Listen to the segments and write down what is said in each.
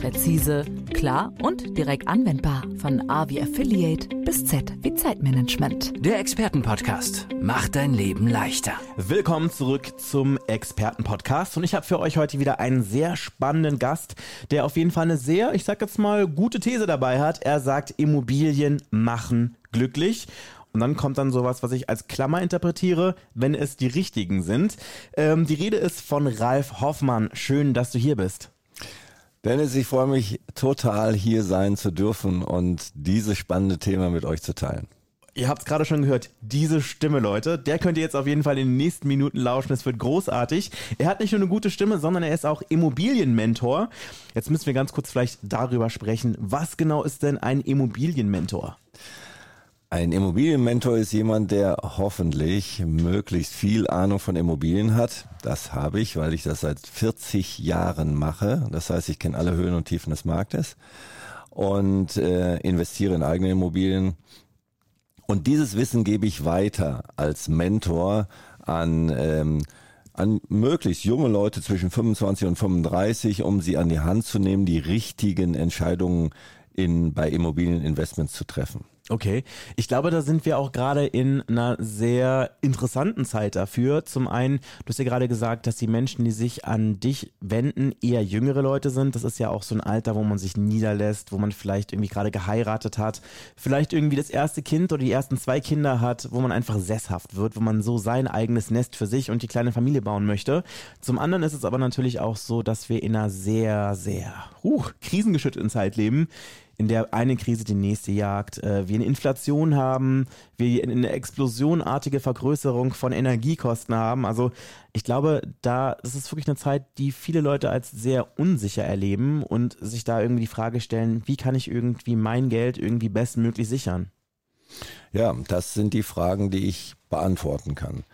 Präzise, klar und direkt anwendbar. Von A wie Affiliate bis Z wie Zeitmanagement. Der Expertenpodcast macht dein Leben leichter. Willkommen zurück zum Expertenpodcast und ich habe für euch heute wieder einen sehr spannenden Gast, der auf jeden Fall eine sehr, ich sag jetzt mal, gute These dabei hat. Er sagt, Immobilien machen glücklich. Und dann kommt dann sowas, was ich als Klammer interpretiere, wenn es die richtigen sind. Ähm, die Rede ist von Ralf Hoffmann. Schön, dass du hier bist. Dennis, ich freue mich total, hier sein zu dürfen und dieses spannende Thema mit euch zu teilen. Ihr habt es gerade schon gehört, diese Stimme, Leute, der könnt ihr jetzt auf jeden Fall in den nächsten Minuten lauschen. Es wird großartig. Er hat nicht nur eine gute Stimme, sondern er ist auch Immobilienmentor. Jetzt müssen wir ganz kurz vielleicht darüber sprechen. Was genau ist denn ein Immobilienmentor? Ein Immobilienmentor ist jemand, der hoffentlich möglichst viel Ahnung von Immobilien hat. Das habe ich, weil ich das seit 40 Jahren mache. Das heißt, ich kenne alle Höhen und Tiefen des Marktes und äh, investiere in eigene Immobilien. Und dieses Wissen gebe ich weiter als Mentor an ähm, an möglichst junge Leute zwischen 25 und 35, um sie an die Hand zu nehmen, die richtigen Entscheidungen in, bei Immobilieninvestments zu treffen. Okay, ich glaube, da sind wir auch gerade in einer sehr interessanten Zeit dafür. Zum einen, du hast ja gerade gesagt, dass die Menschen, die sich an dich wenden, eher jüngere Leute sind. Das ist ja auch so ein Alter, wo man sich niederlässt, wo man vielleicht irgendwie gerade geheiratet hat, vielleicht irgendwie das erste Kind oder die ersten zwei Kinder hat, wo man einfach sesshaft wird, wo man so sein eigenes Nest für sich und die kleine Familie bauen möchte. Zum anderen ist es aber natürlich auch so, dass wir in einer sehr, sehr uh, krisengeschütteten Zeit leben in der eine Krise die nächste jagt, äh, wir eine Inflation haben, wir eine explosionartige Vergrößerung von Energiekosten haben. Also ich glaube, da das ist wirklich eine Zeit, die viele Leute als sehr unsicher erleben und sich da irgendwie die Frage stellen, wie kann ich irgendwie mein Geld irgendwie bestmöglich sichern? Ja, das sind die Fragen, die ich beantworten kann.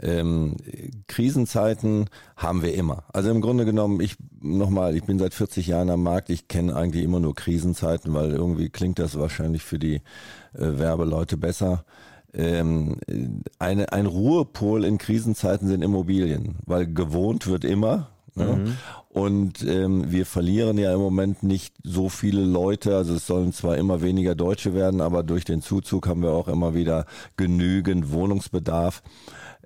Ähm, Krisenzeiten haben wir immer. Also im Grunde genommen, ich nochmal, ich bin seit 40 Jahren am Markt, ich kenne eigentlich immer nur Krisenzeiten, weil irgendwie klingt das wahrscheinlich für die äh, Werbeleute besser. Ähm, eine, ein Ruhepol in Krisenzeiten sind Immobilien, weil gewohnt wird immer. Ne? Mhm. Und ähm, wir verlieren ja im Moment nicht so viele Leute. Also es sollen zwar immer weniger Deutsche werden, aber durch den Zuzug haben wir auch immer wieder genügend Wohnungsbedarf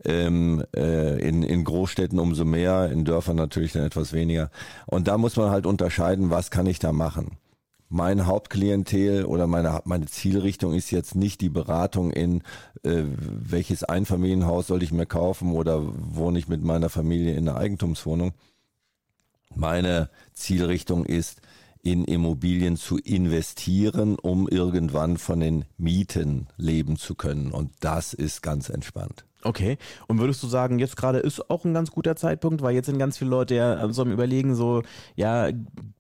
ähm, äh, in, in Großstädten umso mehr, in Dörfern natürlich dann etwas weniger. Und da muss man halt unterscheiden, was kann ich da machen. Mein Hauptklientel oder meine, meine Zielrichtung ist jetzt nicht die Beratung in, äh, welches Einfamilienhaus soll ich mir kaufen oder wohne ich mit meiner Familie in einer Eigentumswohnung. Meine Zielrichtung ist, in Immobilien zu investieren, um irgendwann von den Mieten leben zu können. Und das ist ganz entspannt. Okay. Und würdest du sagen, jetzt gerade ist auch ein ganz guter Zeitpunkt, weil jetzt sind ganz viele Leute ja so am Überlegen, so, ja,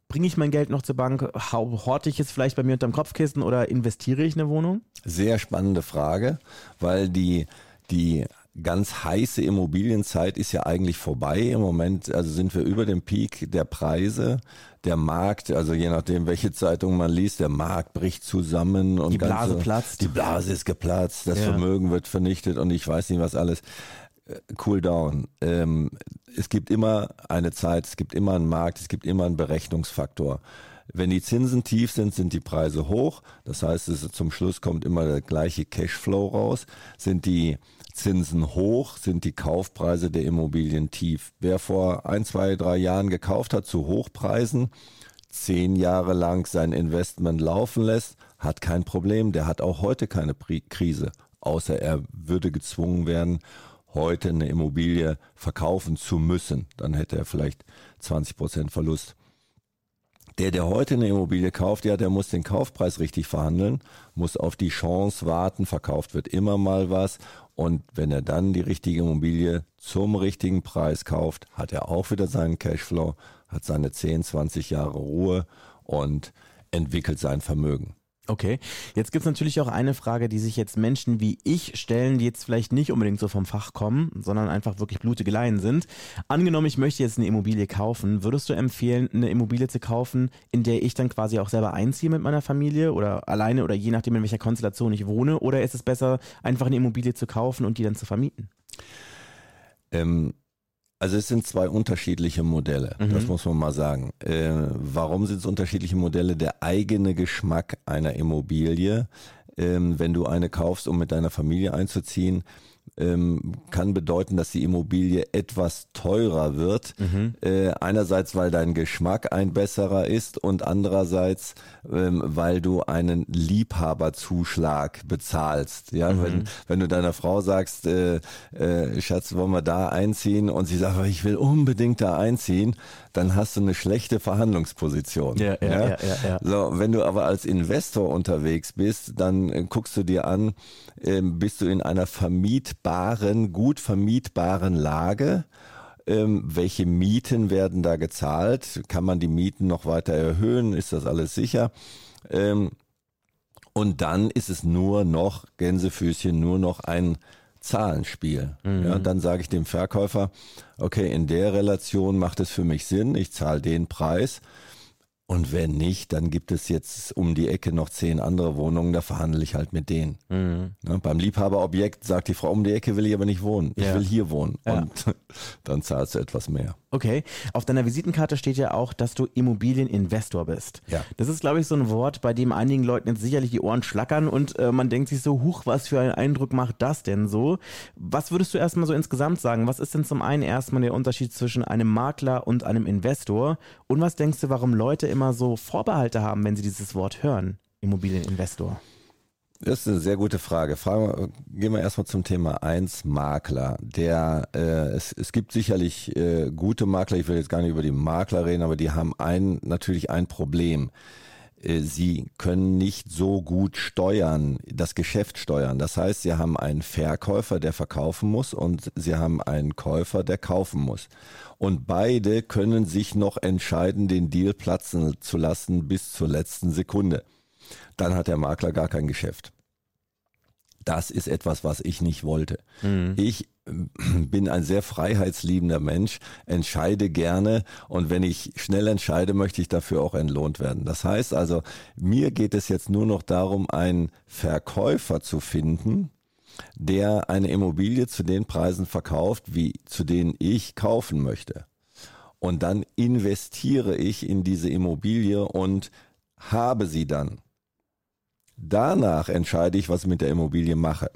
bringe ich mein Geld noch zur Bank, horte ich es vielleicht bei mir unterm Kopfkissen oder investiere ich in eine Wohnung? Sehr spannende Frage, weil die, die ganz heiße Immobilienzeit ist ja eigentlich vorbei. Im Moment also sind wir über dem Peak der Preise. Der Markt, also je nachdem, welche Zeitung man liest, der Markt bricht zusammen und die Blase ganze, platzt. Die Blase ist geplatzt, das ja. Vermögen wird vernichtet und ich weiß nicht was alles. Äh, cool down. Ähm, es gibt immer eine Zeit, es gibt immer einen Markt, es gibt immer einen Berechnungsfaktor. Wenn die Zinsen tief sind, sind die Preise hoch. Das heißt, es zum Schluss kommt immer der gleiche Cashflow raus. Sind die Zinsen hoch, sind die Kaufpreise der Immobilien tief. Wer vor ein, zwei, drei Jahren gekauft hat zu Hochpreisen, zehn Jahre lang sein Investment laufen lässt, hat kein Problem. Der hat auch heute keine Krise, außer er würde gezwungen werden, heute eine Immobilie verkaufen zu müssen. Dann hätte er vielleicht 20 Prozent Verlust. Der, der heute eine Immobilie kauft, ja, der muss den Kaufpreis richtig verhandeln, muss auf die Chance warten, verkauft wird immer mal was. Und wenn er dann die richtige Immobilie zum richtigen Preis kauft, hat er auch wieder seinen Cashflow, hat seine 10, 20 Jahre Ruhe und entwickelt sein Vermögen. Okay, jetzt gibt es natürlich auch eine Frage, die sich jetzt Menschen wie ich stellen, die jetzt vielleicht nicht unbedingt so vom Fach kommen, sondern einfach wirklich blutige Laien sind. Angenommen, ich möchte jetzt eine Immobilie kaufen, würdest du empfehlen, eine Immobilie zu kaufen, in der ich dann quasi auch selber einziehe mit meiner Familie oder alleine oder je nachdem, in welcher Konstellation ich wohne? Oder ist es besser, einfach eine Immobilie zu kaufen und die dann zu vermieten? Ähm, also es sind zwei unterschiedliche Modelle, mhm. das muss man mal sagen. Äh, warum sind es unterschiedliche Modelle? Der eigene Geschmack einer Immobilie, ähm, wenn du eine kaufst, um mit deiner Familie einzuziehen, ähm, kann bedeuten, dass die Immobilie etwas teurer wird. Mhm. Äh, einerseits, weil dein Geschmack ein besserer ist und andererseits, ähm, weil du einen Liebhaberzuschlag bezahlst. Ja, mhm. wenn, wenn du deiner Frau sagst, äh, äh, Schatz, wollen wir da einziehen? Und sie sagt, ich will unbedingt da einziehen, dann hast du eine schlechte Verhandlungsposition. Ja, ja, ja. ja, ja So, wenn du aber als Investor unterwegs bist, dann äh, guckst du dir an, ähm, bist du in einer vermietbaren, gut vermietbaren Lage? Ähm, welche Mieten werden da gezahlt? Kann man die Mieten noch weiter erhöhen? Ist das alles sicher? Ähm, und dann ist es nur noch, Gänsefüßchen, nur noch ein Zahlenspiel. Mhm. Ja, dann sage ich dem Verkäufer, okay, in der Relation macht es für mich Sinn, ich zahle den Preis. Und wenn nicht, dann gibt es jetzt um die Ecke noch zehn andere Wohnungen, da verhandle ich halt mit denen. Mhm. Ne, beim Liebhaberobjekt sagt die Frau, um die Ecke will ich aber nicht wohnen. Ich ja. will hier wohnen. Ja. Und dann zahlst du etwas mehr. Okay. Auf deiner Visitenkarte steht ja auch, dass du Immobilieninvestor bist. Ja. Das ist, glaube ich, so ein Wort, bei dem einigen Leuten jetzt sicherlich die Ohren schlackern und äh, man denkt sich so, huch, was für einen Eindruck macht das denn so? Was würdest du erstmal so insgesamt sagen? Was ist denn zum einen erstmal der Unterschied zwischen einem Makler und einem Investor? Und was denkst du, warum Leute immer so Vorbehalte haben, wenn sie dieses Wort hören? Immobilieninvestor. Das ist eine sehr gute Frage. Fragen, gehen wir erstmal zum Thema 1, Makler. Der, äh, es, es gibt sicherlich äh, gute Makler, ich will jetzt gar nicht über die Makler reden, aber die haben ein, natürlich ein Problem. Äh, sie können nicht so gut steuern, das Geschäft steuern. Das heißt, sie haben einen Verkäufer, der verkaufen muss und sie haben einen Käufer, der kaufen muss. Und beide können sich noch entscheiden, den Deal platzen zu lassen bis zur letzten Sekunde dann hat der Makler gar kein Geschäft. Das ist etwas, was ich nicht wollte. Mhm. Ich bin ein sehr freiheitsliebender Mensch, entscheide gerne und wenn ich schnell entscheide, möchte ich dafür auch entlohnt werden. Das heißt also, mir geht es jetzt nur noch darum, einen Verkäufer zu finden, der eine Immobilie zu den Preisen verkauft, wie zu denen ich kaufen möchte. Und dann investiere ich in diese Immobilie und habe sie dann. Danach entscheide ich, was ich mit der Immobilie mache.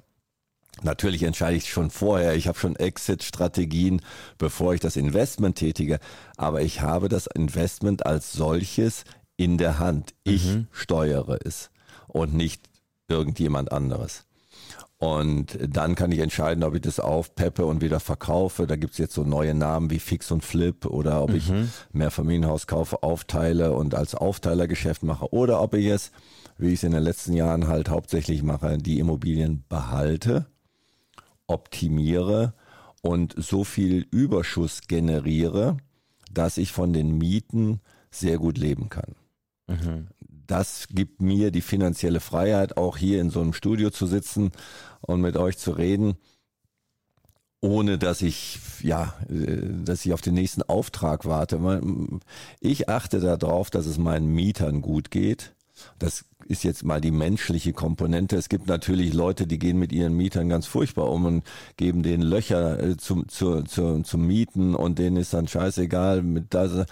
Natürlich entscheide ich schon vorher. Ich habe schon Exit-Strategien, bevor ich das Investment tätige. Aber ich habe das Investment als solches in der Hand. Ich mhm. steuere es und nicht irgendjemand anderes. Und dann kann ich entscheiden, ob ich das aufpeppe und wieder verkaufe. Da gibt es jetzt so neue Namen wie Fix und Flip oder ob mhm. ich mehr Familienhaus kaufe, aufteile und als Aufteilergeschäft mache oder ob ich es wie ich es in den letzten Jahren halt hauptsächlich mache, die Immobilien behalte, optimiere und so viel Überschuss generiere, dass ich von den Mieten sehr gut leben kann. Mhm. Das gibt mir die finanzielle Freiheit, auch hier in so einem Studio zu sitzen und mit euch zu reden, ohne dass ich, ja, äh, dass ich auf den nächsten Auftrag warte. Ich achte darauf, dass es meinen Mietern gut geht. Das ist jetzt mal die menschliche Komponente. Es gibt natürlich Leute, die gehen mit ihren Mietern ganz furchtbar um und geben denen Löcher äh, zum, zu, zu, zum Mieten und denen ist dann scheißegal. Mit das.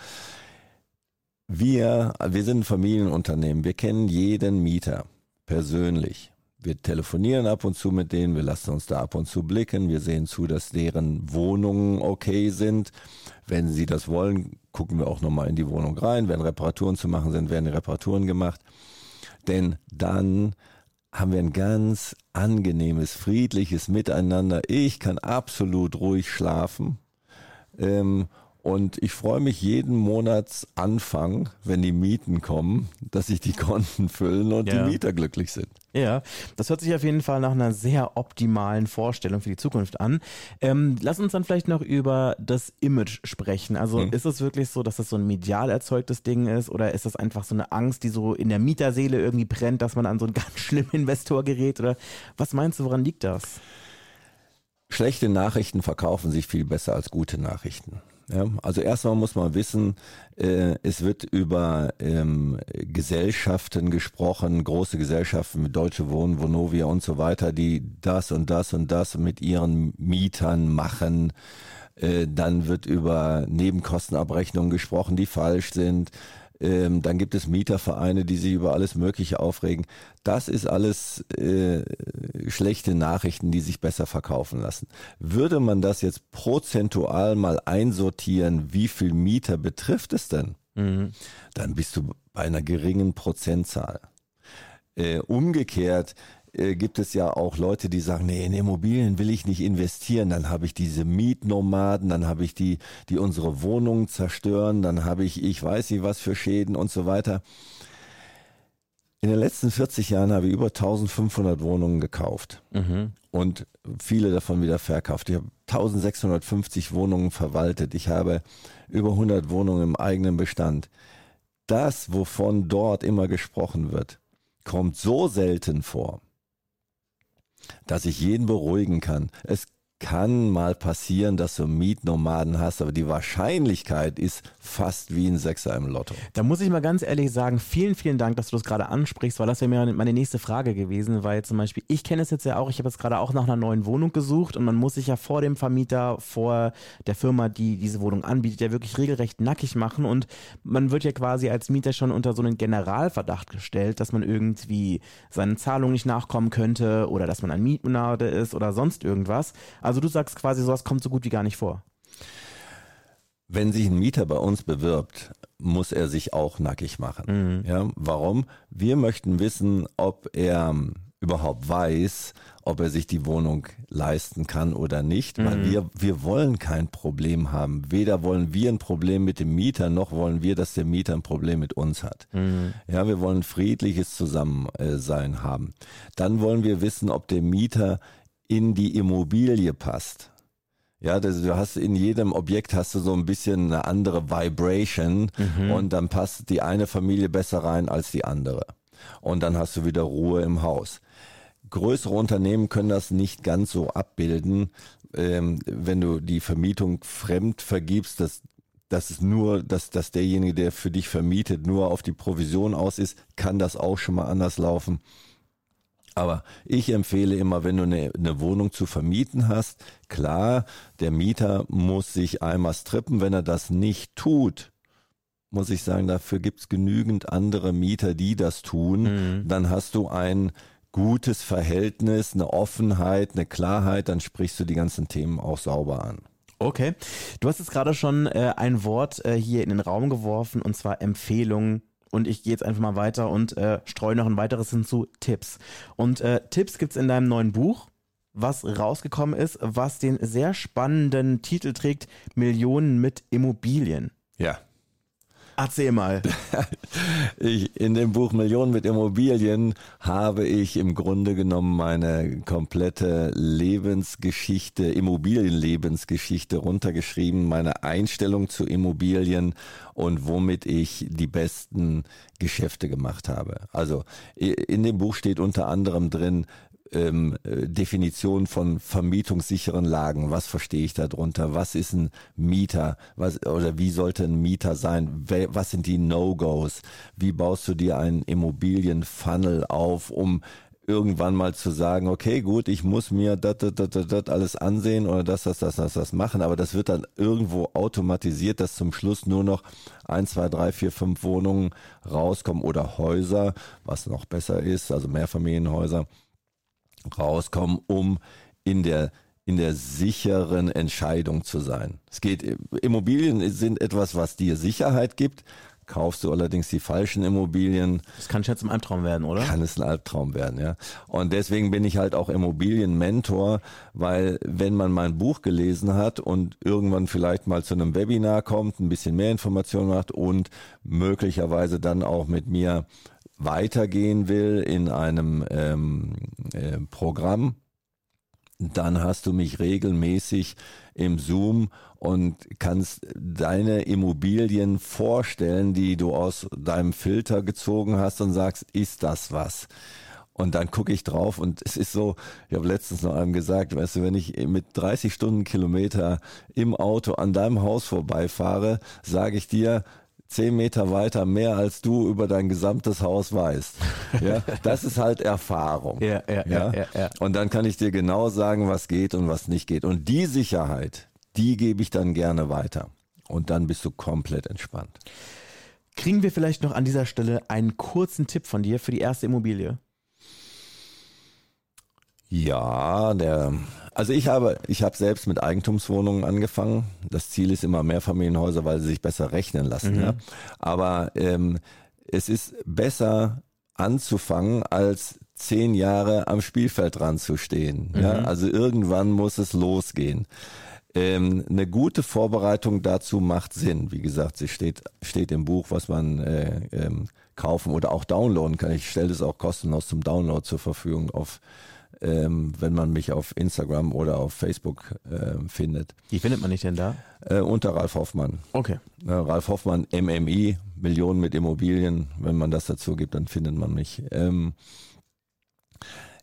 Wir, wir sind ein Familienunternehmen. Wir kennen jeden Mieter persönlich. Wir telefonieren ab und zu mit denen, wir lassen uns da ab und zu blicken, wir sehen zu, dass deren Wohnungen okay sind. Wenn sie das wollen, gucken wir auch nochmal in die Wohnung rein. Wenn Reparaturen zu machen sind, werden Reparaturen gemacht. Denn dann haben wir ein ganz angenehmes, friedliches Miteinander. Ich kann absolut ruhig schlafen. Ähm, Und ich freue mich jeden Monatsanfang, wenn die Mieten kommen, dass sich die Konten füllen und Ja. die Mieter glücklich sind. Ja, das hört sich auf jeden Fall nach einer sehr optimalen Vorstellung für die Zukunft an. Ähm, lass uns dann vielleicht noch über das Image sprechen. Also Mhm. ist es wirklich so, dass das so ein medial erzeugtes Ding ist oder ist das einfach so eine Angst, die so in der Mieterseele irgendwie brennt, dass man an so einen ganz schlimmen Investor gerät? Oder was meinst du, woran liegt das? Schlechte Nachrichten verkaufen sich viel besser als gute Nachrichten. Ja, also erstmal muss man wissen, äh, es wird über ähm, Gesellschaften gesprochen, große Gesellschaften mit Deutsche Wohnen, Vonovia und so weiter, die das und das und das mit ihren Mietern machen. Äh, dann wird über Nebenkostenabrechnungen gesprochen, die falsch sind. Ähm, dann gibt es Mietervereine, die sich über alles Mögliche aufregen. Das ist alles äh, schlechte Nachrichten, die sich besser verkaufen lassen. Würde man das jetzt prozentual mal einsortieren, wie viel Mieter betrifft es denn? Dann bist du bei einer geringen Prozentzahl. Äh, umgekehrt äh, gibt es ja auch Leute, die sagen, nee, in Immobilien will ich nicht investieren. Dann habe ich diese Mietnomaden, dann habe ich die, die unsere Wohnungen zerstören, dann habe ich, ich weiß nicht was für Schäden und so weiter. In den letzten 40 Jahren habe ich über 1500 Wohnungen gekauft und viele davon wieder verkauft. Ich habe 1650 Wohnungen verwaltet. Ich habe über 100 Wohnungen im eigenen Bestand. Das, wovon dort immer gesprochen wird, kommt so selten vor, dass ich jeden beruhigen kann. Es kann mal passieren, dass du Mietnomaden hast, aber die Wahrscheinlichkeit ist fast wie ein Sechser im Lotto. Da muss ich mal ganz ehrlich sagen, vielen, vielen Dank, dass du das gerade ansprichst, weil das wäre mir meine nächste Frage gewesen, weil zum Beispiel, ich kenne es jetzt ja auch, ich habe jetzt gerade auch nach einer neuen Wohnung gesucht und man muss sich ja vor dem Vermieter, vor der Firma, die diese Wohnung anbietet, ja wirklich regelrecht nackig machen und man wird ja quasi als Mieter schon unter so einen Generalverdacht gestellt, dass man irgendwie seinen Zahlungen nicht nachkommen könnte oder dass man ein Mietmonade ist oder sonst irgendwas. Also du sagst quasi, sowas kommt so gut wie gar nicht vor. Wenn sich ein Mieter bei uns bewirbt, muss er sich auch nackig machen. Ja, warum? Wir möchten wissen, ob er überhaupt weiß, ob er sich die Wohnung leisten kann oder nicht, weil wir, wir wollen kein Problem haben. Weder wollen wir ein Problem mit dem Mieter, noch wollen wir, dass der Mieter ein Problem mit uns hat. Ja, wir wollen friedliches Zusammensein haben. Dann wollen wir wissen, ob der Mieter in die Immobilie passt. Ja, das, du hast in jedem Objekt hast du so ein bisschen eine andere Vibration und dann passt die eine Familie besser rein als die andere. Und dann hast du wieder Ruhe im Haus. Größere Unternehmen können das nicht ganz so abbilden, ähm, wenn du die Vermietung fremd vergibst, dass dass es nur, dass, dass derjenige, der für dich vermietet, nur auf die Provision aus ist, kann das auch schon mal anders laufen. Aber ich empfehle immer, wenn du eine, eine Wohnung zu vermieten hast, klar, der Mieter muss sich einmal strippen. Wenn er das nicht tut, muss ich sagen, dafür gibt's genügend andere Mieter, die das tun. Dann hast du ein gutes Verhältnis, eine Offenheit, eine Klarheit, dann sprichst du die ganzen Themen auch sauber an. Okay. Du hast jetzt gerade schon äh, ein Wort äh, hier in den Raum geworfen und zwar Empfehlungen. Und ich gehe jetzt einfach mal weiter und äh, streue noch ein weiteres hinzu, Tipps. Und äh, Tipps gibt's in deinem neuen Buch, was rausgekommen ist, was den sehr spannenden Titel trägt, Millionen mit Immobilien. Ja. Erzähl mal. Ich, in dem Buch Millionen mit Immobilien habe ich im Grunde genommen meine komplette Lebensgeschichte, Immobilienlebensgeschichte runtergeschrieben, meine Einstellung zu Immobilien und womit ich die besten Geschäfte gemacht habe. Also in dem Buch steht unter anderem drin, ähm, äh, Definition von vermietungssicheren Lagen. Was verstehe ich darunter? Was ist ein Mieter? Was, oder wie sollte ein Mieter sein? Was sind die No-Gos? Wie baust du dir einen Immobilienfunnel auf, um irgendwann mal zu sagen, okay, gut, ich muss mir das, das, das, das alles ansehen oder das, das, das, das, das machen, aber das wird dann irgendwo automatisiert, dass zum Schluss nur noch ein, zwei, drei, vier, fünf Wohnungen rauskommen oder Häuser, was noch besser ist, also Mehrfamilienhäuser rauskommen, um in der in der sicheren Entscheidung zu sein. Es geht Immobilien sind etwas, was dir Sicherheit gibt. Kaufst du allerdings die falschen Immobilien, Das kann schon zum Albtraum werden, oder? kann es ein Albtraum werden, ja. Und deswegen bin ich halt auch Immobilienmentor, weil wenn man mein Buch gelesen hat und irgendwann vielleicht mal zu einem Webinar kommt, ein bisschen mehr Informationen macht und möglicherweise dann auch mit mir weitergehen will in einem ähm, äh, Programm, dann hast du mich regelmäßig im Zoom und kannst deine Immobilien vorstellen, die du aus deinem Filter gezogen hast und sagst, ist das was? Und dann gucke ich drauf und es ist so, ich habe letztens noch einem gesagt, weißt du, wenn ich mit 30 Stundenkilometer im Auto an deinem Haus vorbeifahre, sage ich dir, zehn Meter weiter mehr als du über dein gesamtes Haus weißt. Ja, das ist halt Erfahrung. Ja, ja, ja, ja, ja. Und dann kann ich dir genau sagen, was geht und was nicht geht. Und die Sicherheit, die gebe ich dann gerne weiter. Und dann bist du komplett entspannt. Kriegen wir vielleicht noch an dieser Stelle einen kurzen Tipp von dir für die erste Immobilie? Ja, der, also ich habe, ich habe selbst mit Eigentumswohnungen angefangen. Das Ziel ist immer Mehrfamilienhäuser, weil sie sich besser rechnen lassen. Ja. Aber ähm, es ist besser anzufangen, als zehn Jahre am Spielfeld dran zu stehen. Ja. Also irgendwann muss es losgehen. Ähm, eine gute Vorbereitung dazu macht Sinn. Wie gesagt, sie steht, steht im Buch, was man äh, ähm, kaufen oder auch downloaden kann. Ich stelle das auch kostenlos zum Download zur Verfügung auf ähm, wenn man mich auf Instagram oder auf Facebook äh, findet. Wie findet man dich denn da? Äh, unter Ralf Hoffmann. Okay. Äh, Ralf Hoffmann, MMI, Millionen mit Immobilien. Wenn man das dazu gibt, dann findet man mich. Ähm,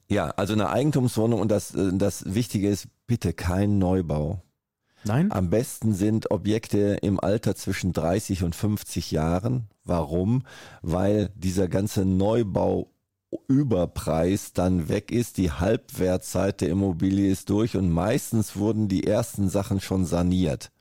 ja, also eine Eigentumswohnung und das, äh, das Wichtige ist, bitte kein Neubau. Nein? Am besten sind Objekte im Alter zwischen 30 und 50 Jahren. Warum? Weil dieser ganze Neubau Überpreis dann weg ist, die Halbwertzeit der Immobilie ist durch und meistens wurden die ersten Sachen schon saniert.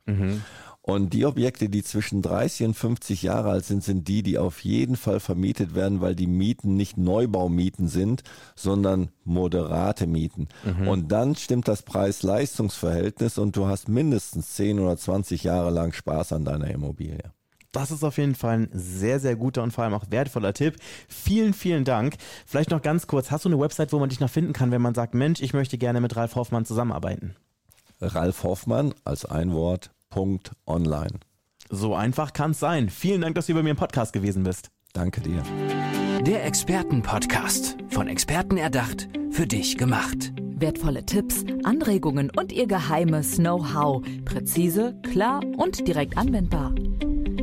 Und die Objekte, die zwischen 30 und 50 Jahre alt sind, sind die, die auf jeden Fall vermietet werden, weil die Mieten nicht Neubaumieten sind, sondern moderate Mieten. Und dann stimmt das Preis-Leistungs-Verhältnis und du hast mindestens 10 oder 20 Jahre lang Spaß an deiner Immobilie. Das ist auf jeden Fall ein sehr, sehr guter und vor allem auch wertvoller Tipp. Vielen, vielen Dank. Vielleicht noch ganz kurz, hast du eine Website, wo man dich noch finden kann, wenn man sagt, Mensch, ich möchte gerne mit Ralf Hoffmann zusammenarbeiten? Ralf Hoffmann als ein Wort, Punkt, online. So einfach kann es sein. Vielen Dank, dass du bei mir im Podcast gewesen bist. Danke dir. Der Expertenpodcast. Von Experten erdacht, für dich gemacht. Wertvolle Tipps, Anregungen und ihr geheimes Know-how. Präzise, klar und direkt anwendbar.